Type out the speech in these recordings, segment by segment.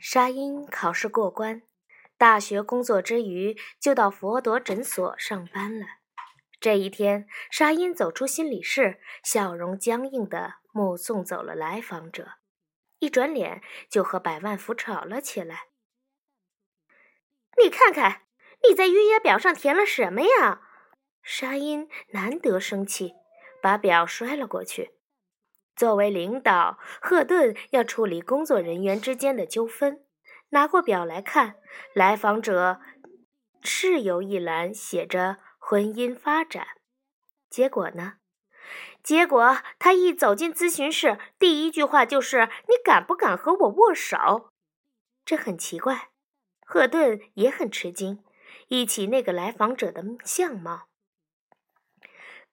沙因考试过关，大学工作之余就到佛陀诊所上班了。这一天，沙因走出心理室，笑容僵硬的目送走了来访者，一转脸就和百万福吵了起来。你看看，你在预约表上填了什么呀？沙因难得生气，把表摔了过去。作为领导，赫顿要处理工作人员之间的纠纷。拿过表来看，来访者是有一栏写着“婚姻发展”。结果呢？结果他一走进咨询室，第一句话就是：“你敢不敢和我握手？”这很奇怪，赫顿也很吃惊。忆起那个来访者的相貌，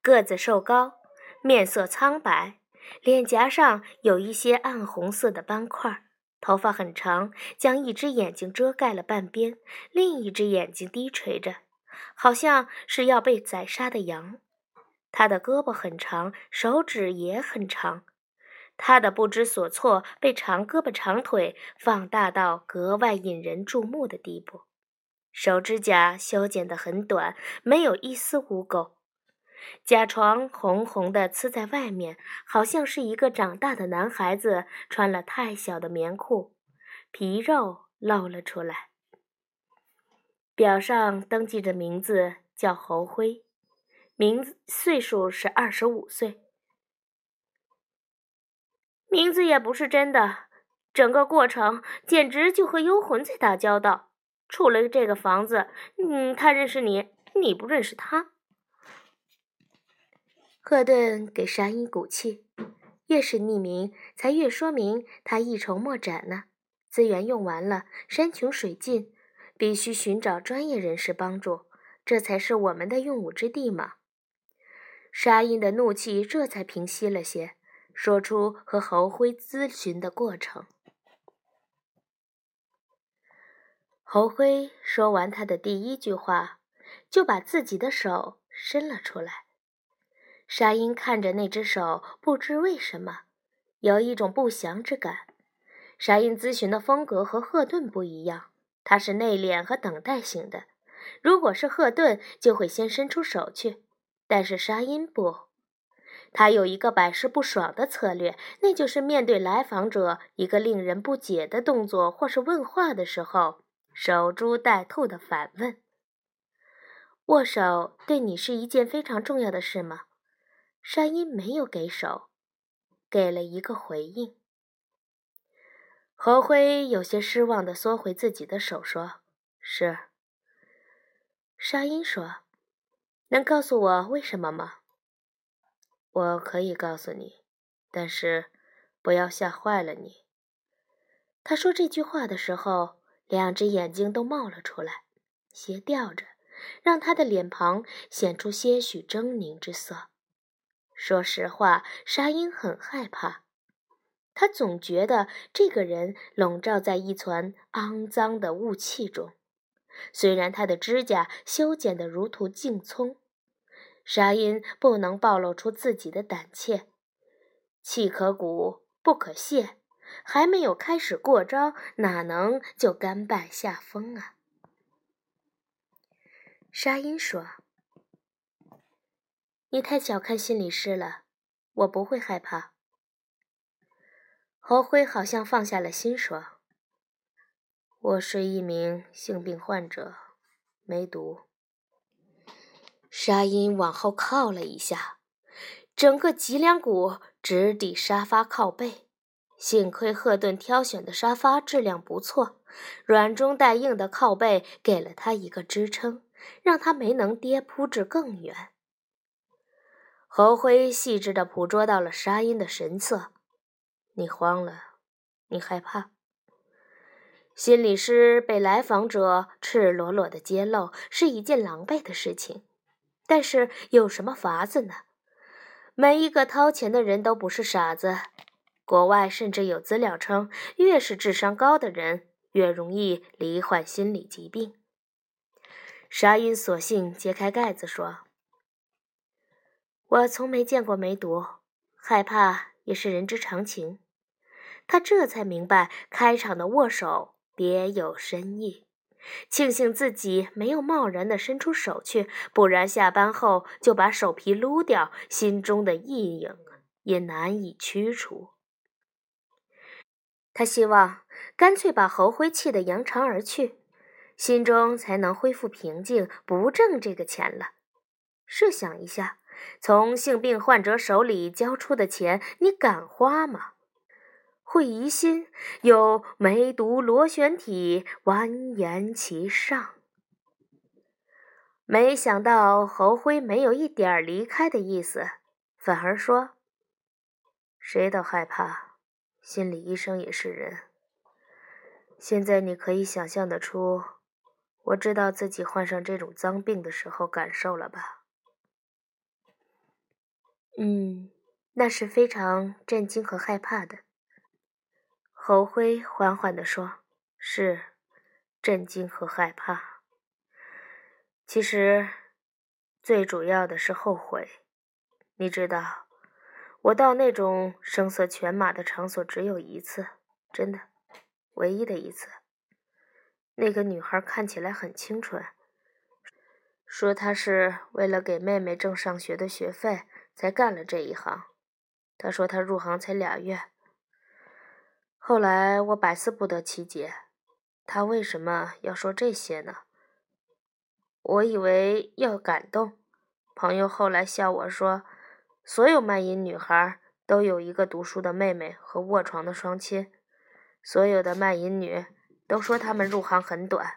个子瘦高，面色苍白。脸颊上有一些暗红色的斑块，头发很长，将一只眼睛遮盖了半边，另一只眼睛低垂着，好像是要被宰杀的羊。他的胳膊很长，手指也很长，他的不知所措被长胳膊长腿放大到格外引人注目的地步，手指甲修剪得很短，没有一丝污垢。甲床红红的，呲在外面，好像是一个长大的男孩子穿了太小的棉裤，皮肉露了出来。表上登记的名字叫侯辉，名字岁数是二十五岁。名字也不是真的，整个过程简直就和幽魂在打交道。除了这个房子，嗯，他认识你，你不认识他。赫顿给沙因鼓气，越是匿名，才越说明他一筹莫展呢。资源用完了，山穷水尽，必须寻找专业人士帮助，这才是我们的用武之地嘛。沙因的怒气这才平息了些，说出和侯辉咨询的过程。侯辉说完他的第一句话，就把自己的手伸了出来。沙因看着那只手，不知为什么有一种不祥之感。沙因咨询的风格和赫顿不一样，他是内敛和等待型的。如果是赫顿，就会先伸出手去，但是沙因不，他有一个百试不爽的策略，那就是面对来访者一个令人不解的动作或是问话的时候，守株待兔的反问：“握手对你是一件非常重要的事吗？”沙因没有给手，给了一个回应。何辉有些失望地缩回自己的手，说：“是。”沙因说：“能告诉我为什么吗？”“我可以告诉你，但是不要吓坏了你。”他说这句话的时候，两只眼睛都冒了出来，斜吊着，让他的脸庞显出些许狰狞之色。说实话，沙因很害怕。他总觉得这个人笼罩在一团肮脏的雾气中。虽然他的指甲修剪得如图净葱，沙因不能暴露出自己的胆怯。气可鼓，不可泄。还没有开始过招，哪能就甘拜下风啊？沙因说。你太小看心理师了，我不会害怕。侯辉好像放下了心，说：“我是一名性病患者，梅毒。”沙因往后靠了一下，整个脊梁骨直抵沙发靠背。幸亏赫顿挑选的沙发质量不错，软中带硬的靠背给了他一个支撑，让他没能跌扑至更远。侯辉细致地捕捉到了沙因的神色，你慌了，你害怕。心理师被来访者赤裸裸地揭露是一件狼狈的事情，但是有什么法子呢？每一个掏钱的人都不是傻子，国外甚至有资料称，越是智商高的人，越容易罹患心理疾病。沙因索性揭开盖子说。我从没见过梅毒，害怕也是人之常情。他这才明白开场的握手别有深意。庆幸自己没有贸然地伸出手去，不然下班后就把手皮撸掉，心中的阴影也难以驱除。他希望干脆把侯辉气得扬长而去，心中才能恢复平静，不挣这个钱了。设想一下，从性病患者手里交出的钱，你敢花吗？会疑心有梅毒螺旋体蜿蜒其上。没想到侯辉没有一点离开的意思，反而说：“谁都害怕，心理医生也是人。现在你可以想象得出，我知道自己患上这种脏病的时候感受了吧？”嗯，那是非常震惊和害怕的。侯辉缓缓地说：“是，震惊和害怕。其实，最主要的是后悔。你知道，我到那种声色犬马的场所只有一次，真的，唯一的一次。那个女孩看起来很清纯，说她是为了给妹妹挣上学的学费才干了这一行。他说他入行才俩月。”后来我百思不得其解，他为什么要说这些呢？我以为要感动。朋友后来笑我说，所有卖淫女孩都有一个读书的妹妹和卧床的双亲，所有的卖淫女都说她们入行很短。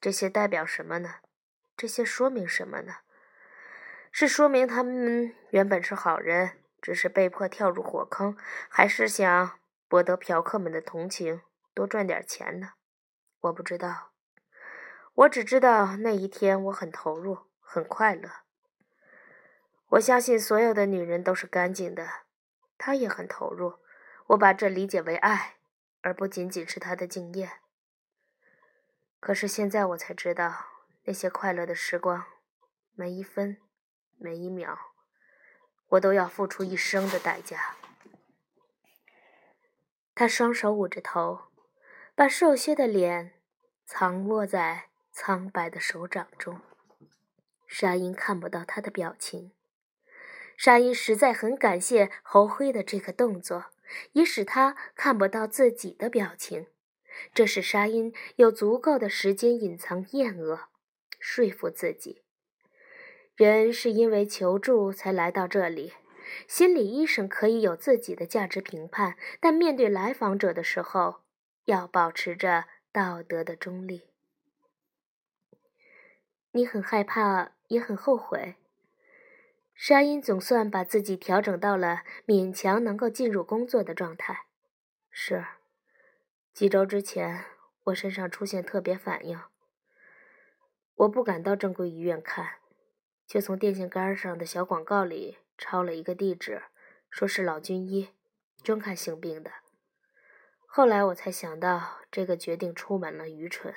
这些代表什么呢？这些说明什么呢？是说明他们原本是好人，只是被迫跳入火坑，还是想？博得嫖客们的同情，多赚点钱呢？我不知道，我只知道那一天我很投入，很快乐。我相信所有的女人都是干净的，她也很投入。我把这理解为爱，而不仅仅是她的敬业。可是现在我才知道，那些快乐的时光，每一分，每一秒，我都要付出一生的代价。他双手捂着头，把瘦削的脸藏握在苍白的手掌中。沙鹰看不到他的表情。沙鹰实在很感谢侯辉的这个动作，也使他看不到自己的表情。这使沙鹰有足够的时间隐藏厌恶，说服自己：人是因为求助才来到这里。心理医生可以有自己的价值评判，但面对来访者的时候，要保持着道德的中立。你很害怕，也很后悔。沙因总算把自己调整到了勉强能够进入工作的状态。是，几周之前，我身上出现特别反应，我不敢到正规医院看，却从电线杆上的小广告里。抄了一个地址，说是老军医，专看性病的。后来我才想到，这个决定充满了愚蠢。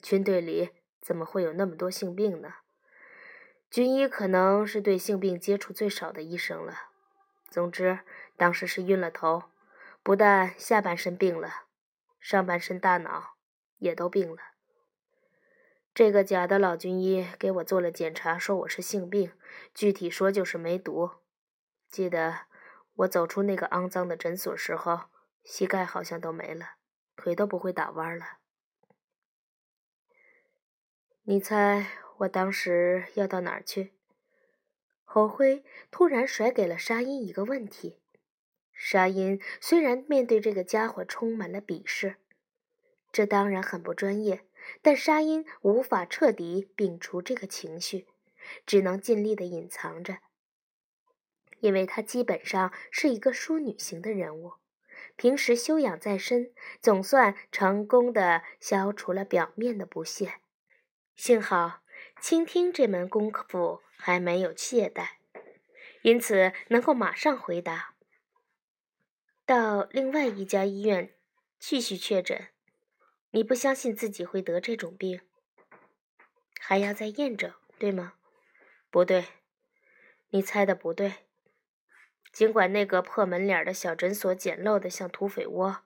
军队里怎么会有那么多性病呢？军医可能是对性病接触最少的医生了。总之，当时是晕了头，不但下半身病了，上半身大脑也都病了。这个假的老军医给我做了检查，说我是性病，具体说就是梅毒。记得我走出那个肮脏的诊所时候，膝盖好像都没了，腿都不会打弯了。你猜我当时要到哪儿去？侯辉突然甩给了沙音一个问题。沙音虽然面对这个家伙充满了鄙视，这当然很不专业。但沙因无法彻底摒除这个情绪，只能尽力的隐藏着，因为他基本上是一个淑女型的人物，平时修养在身，总算成功的消除了表面的不屑。幸好倾听这门功夫还没有懈怠，因此能够马上回答。到另外一家医院继续确诊。你不相信自己会得这种病，还要再验证，对吗？不对，你猜的不对。尽管那个破门脸的小诊所简陋的像土匪窝，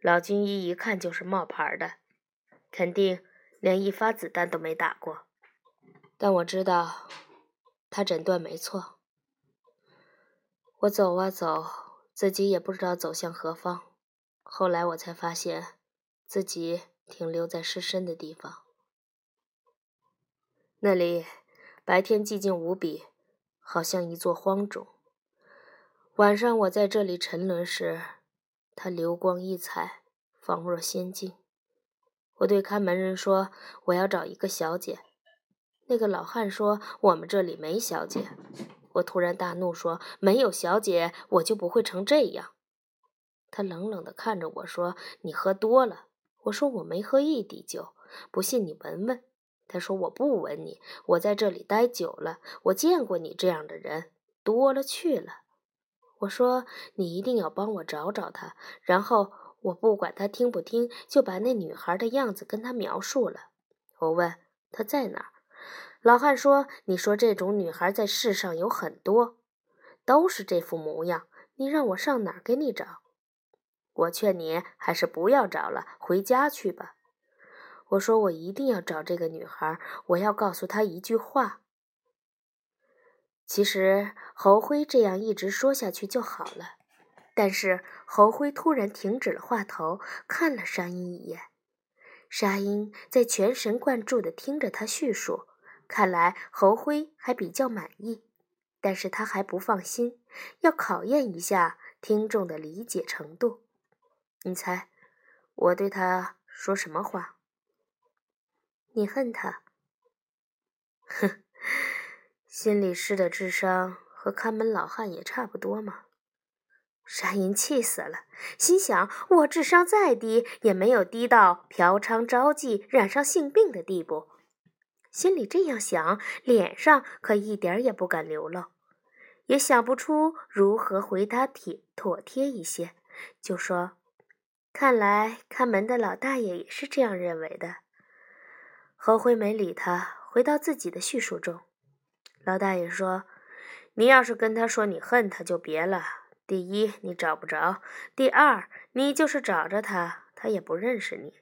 老军医一看就是冒牌的，肯定连一发子弹都没打过。但我知道，他诊断没错。我走啊走，自己也不知道走向何方。后来我才发现，自己停留在失身的地方。那里白天寂静无比，好像一座荒冢。晚上我在这里沉沦时，它流光溢彩，仿若仙境。我对看门人说：“我要找一个小姐。”那个老汉说：“我们这里没小姐。”我突然大怒说：“没有小姐，我就不会成这样。”他冷冷地看着我说：“你喝多了。”我说：“我没喝一滴酒，不信你闻闻。”他说：“我不闻你，我在这里待久了，我见过你这样的人多了去了。”我说：“你一定要帮我找找他。”然后我不管他听不听，就把那女孩的样子跟他描述了。我问他在哪儿，老汉说：“你说这种女孩在世上有很多，都是这副模样。你让我上哪儿给你找？”我劝你还是不要找了，回家去吧。我说我一定要找这个女孩，我要告诉她一句话。其实侯辉这样一直说下去就好了，但是侯辉突然停止了话头，看了沙鹰一眼。沙鹰在全神贯注地听着他叙述，看来侯辉还比较满意，但是他还不放心，要考验一下听众的理解程度。你猜，我对他说什么话？你恨他？哼，心理师的智商和看门老汉也差不多嘛。沙银气死了，心想：我智商再低，也没有低到嫖娼招妓、染上性病的地步。心里这样想，脸上可一点也不敢流露，也想不出如何回答体妥帖一些，就说：“看来看门的老大爷也是这样认为的。”侯辉没理他，回到自己的叙述中。老大爷说：“你要是跟他说你恨他，就别了。第一，你找不着；第二，你就是找着他，他也不认识你。”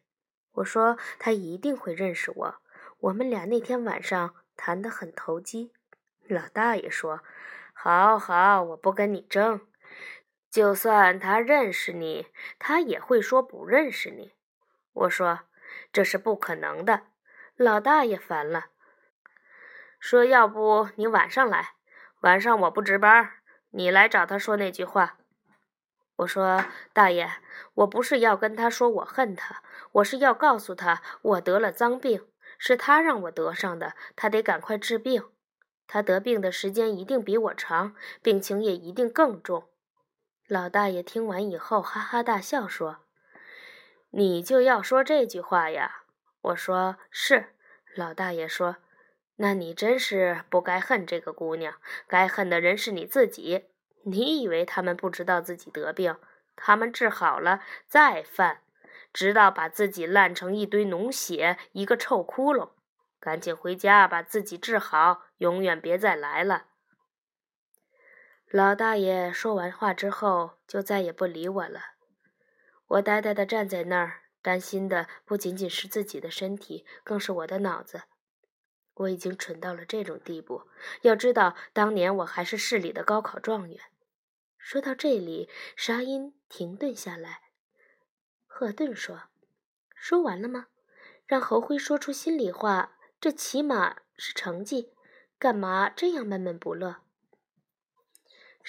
我说：“他一定会认识我。我们俩那天晚上谈得很投机。”老大爷说：“好好，我不跟你争。就算他认识你，他也会说不认识你。”我说：“这是不可能的。”老大爷烦了，说：“要不你晚上来，晚上我不值班，你来找他说那句话。”我说：“大爷，我不是要跟他说我恨他，我是要告诉他我得了脏病，是他让我得上的，他得赶快治病。他得病的时间一定比我长，病情也一定更重。”老大爷听完以后哈哈大笑说：“你就要说这句话呀？”我说是，老大爷说：“那你真是不该恨这个姑娘，该恨的人是你自己。你以为他们不知道自己得病，他们治好了再犯，直到把自己烂成一堆脓血，一个臭窟窿。赶紧回家把自己治好，永远别再来了。”老大爷说完话之后，就再也不理我了。我呆呆地站在那儿。担心的不仅仅是自己的身体，更是我的脑子。我已经蠢到了这种地步。要知道，当年我还是市里的高考状元。说到这里，沙音停顿下来。赫顿说：“说完了吗？让侯辉说出心里话，这起码是成绩。干嘛这样闷闷不乐？”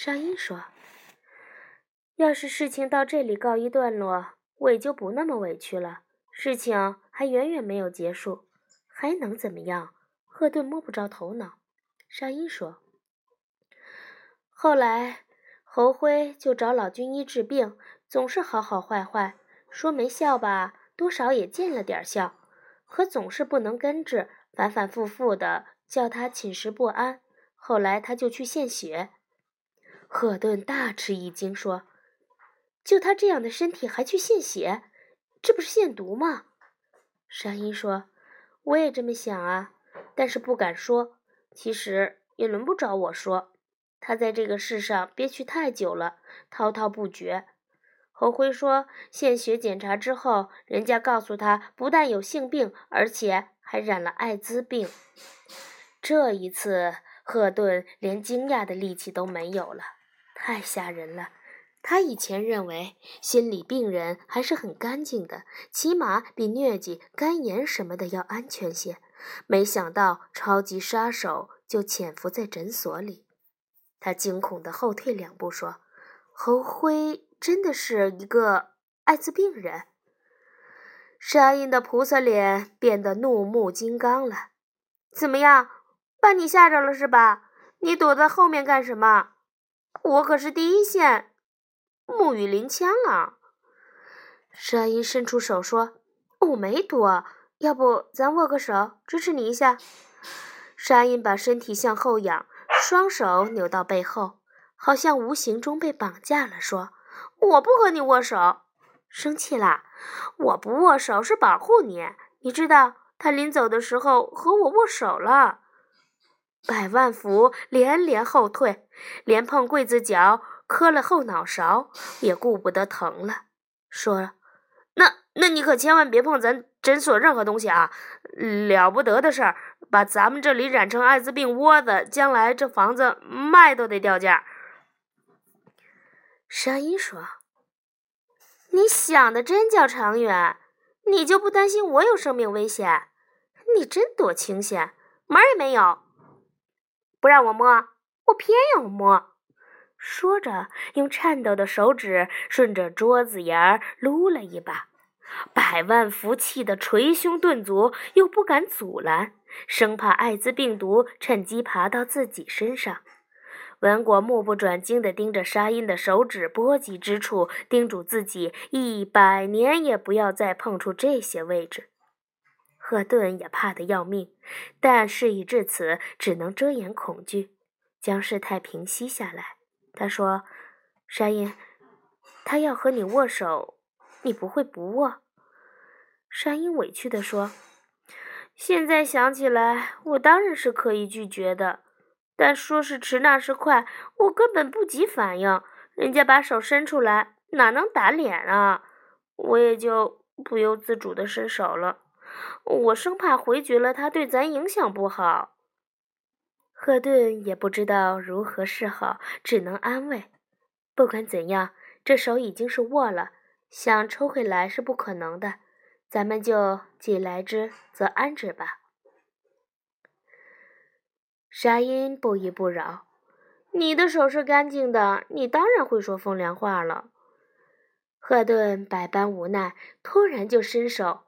沙音说：“要是事情到这里告一段落。”我也就不那么委屈了。事情还远远没有结束，还能怎么样？赫顿摸不着头脑。沙因说：“后来侯辉就找老军医治病，总是好好坏坏，说没效吧，多少也见了点效，可总是不能根治，反反复复的叫他寝食不安。后来他就去献血。”赫顿大吃一惊，说。就他这样的身体还去献血，这不是献毒吗？沙因说：“我也这么想啊，但是不敢说。其实也轮不着我说。他在这个世上憋屈太久了，滔滔不绝。”侯辉说，献血检查之后，人家告诉他，不但有性病，而且还染了艾滋病。这一次，赫顿连惊讶的力气都没有了，太吓人了。他以前认为心理病人还是很干净的，起码比疟疾、肝炎什么的要安全些。没想到超级杀手就潜伏在诊所里。他惊恐地后退两步，说：“侯辉真的是一个艾滋病人。”沙鹰的菩萨脸变得怒目金刚了。“怎么样，把你吓着了是吧？你躲在后面干什么？我可是第一线。”木雨临枪啊！沙鹰伸出手说：“我没躲，要不咱握个手，支持你一下。”沙鹰把身体向后仰，双手扭到背后，好像无形中被绑架了，说：“我不和你握手，生气啦？我不握手是保护你，你知道他临走的时候和我握手了。”百万福连连后退，连碰柜子角。磕了后脑勺，也顾不得疼了，说：“那那你可千万别碰咱诊所任何东西啊！了不得的事儿，把咱们这里染成艾滋病窝子，将来这房子卖都得掉价。”沙鹰说：“你想的真叫长远，你就不担心我有生命危险？你真多清闲，门儿也没有，不让我摸，我偏要摸。”说着，用颤抖的手指顺着桌子沿儿撸了一把。百万福气的捶胸顿足，又不敢阻拦，生怕艾滋病毒趁机爬到自己身上。文果目不转睛地盯着沙音的手指波及之处，叮嘱自己一百年也不要再碰触这些位置。赫顿也怕得要命，但事已至此，只能遮掩恐惧，将事态平息下来。他说：“沙鹰，他要和你握手，你不会不握？”沙鹰委屈地说：“现在想起来，我当然是可以拒绝的，但说时迟，那时快，我根本不及反应。人家把手伸出来，哪能打脸啊？我也就不由自主地伸手了。我生怕回绝了他，对咱影响不好。”赫顿也不知道如何是好，只能安慰：“不管怎样，这手已经是握了，想抽回来是不可能的。咱们就既来之则安之吧。”沙鹰不依不饶：“你的手是干净的，你当然会说风凉话了。”赫顿百般无奈，突然就伸手。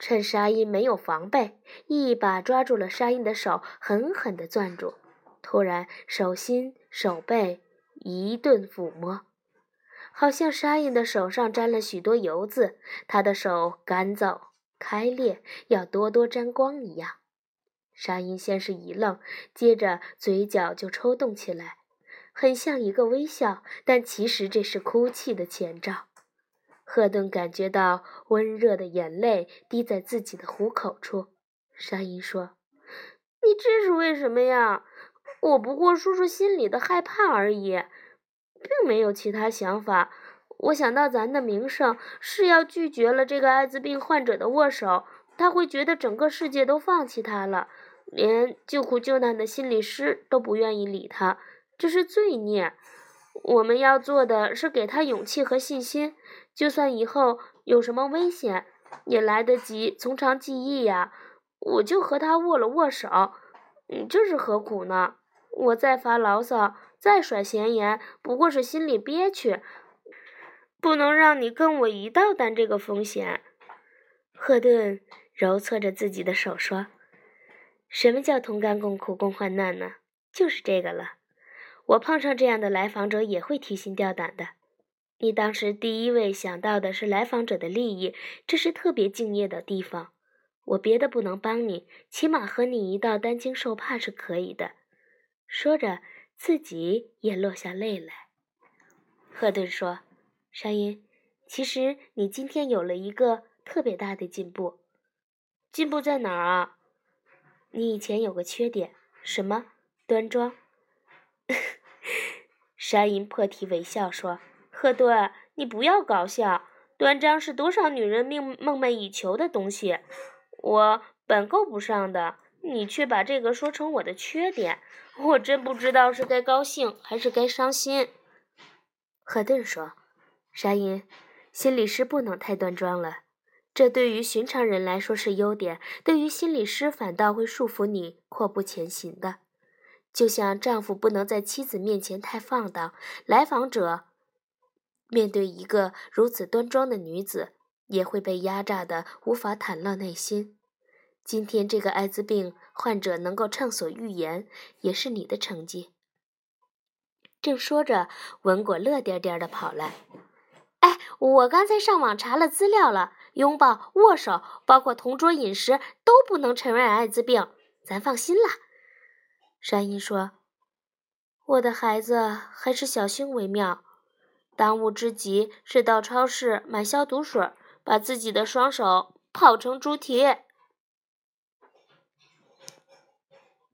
趁沙鹰没有防备，一把抓住了沙鹰的手，狠狠地攥住。突然，手心、手背一顿抚摸，好像沙鹰的手上沾了许多油渍，他的手干燥、开裂，要多多沾光一样。沙鹰先是一愣，接着嘴角就抽动起来，很像一个微笑，但其实这是哭泣的前兆。赫顿感觉到温热的眼泪滴在自己的虎口处。沙鹰说：“你这是为什么呀？我不过说说心里的害怕而已，并没有其他想法。我想到咱的名声是要拒绝了这个艾滋病患者的握手，他会觉得整个世界都放弃他了，连救苦救难的心理师都不愿意理他，这是罪孽。我们要做的是给他勇气和信心。”就算以后有什么危险，也来得及从长计议呀！我就和他握了握手，你，这是何苦呢？我再发牢骚，再甩闲言，不过是心里憋屈，不能让你跟我一道担这个风险。赫顿揉搓着自己的手说：“什么叫同甘共苦、共患难呢？就是这个了。我碰上这样的来访者，也会提心吊胆的。”你当时第一位想到的是来访者的利益，这是特别敬业的地方。我别的不能帮你，起码和你一道担惊受怕是可以的。说着，自己也落下泪来。赫顿说：“沙鹰，其实你今天有了一个特别大的进步。进步在哪儿啊？你以前有个缺点，什么？端庄。”沙鹰破涕为笑说。赫顿，你不要搞笑。端章是多少女人梦梦寐以求的东西，我本够不上的，你却把这个说成我的缺点，我真不知道是该高兴还是该伤心。赫顿说：“沙因，心理师不能太端庄了，这对于寻常人来说是优点，对于心理师反倒会束缚你阔步前行的。就像丈夫不能在妻子面前太放荡，来访者。”面对一个如此端庄的女子，也会被压榨的无法袒露内心。今天这个艾滋病患者能够畅所欲言，也是你的成绩。正说着，文果乐颠颠的跑来：“哎，我刚才上网查了资料了，拥抱、握手，包括同桌饮食，都不能传染艾滋病，咱放心啦。”山鹰说：“我的孩子，还是小心为妙。”当务之急是到超市买消毒水，把自己的双手泡成猪蹄。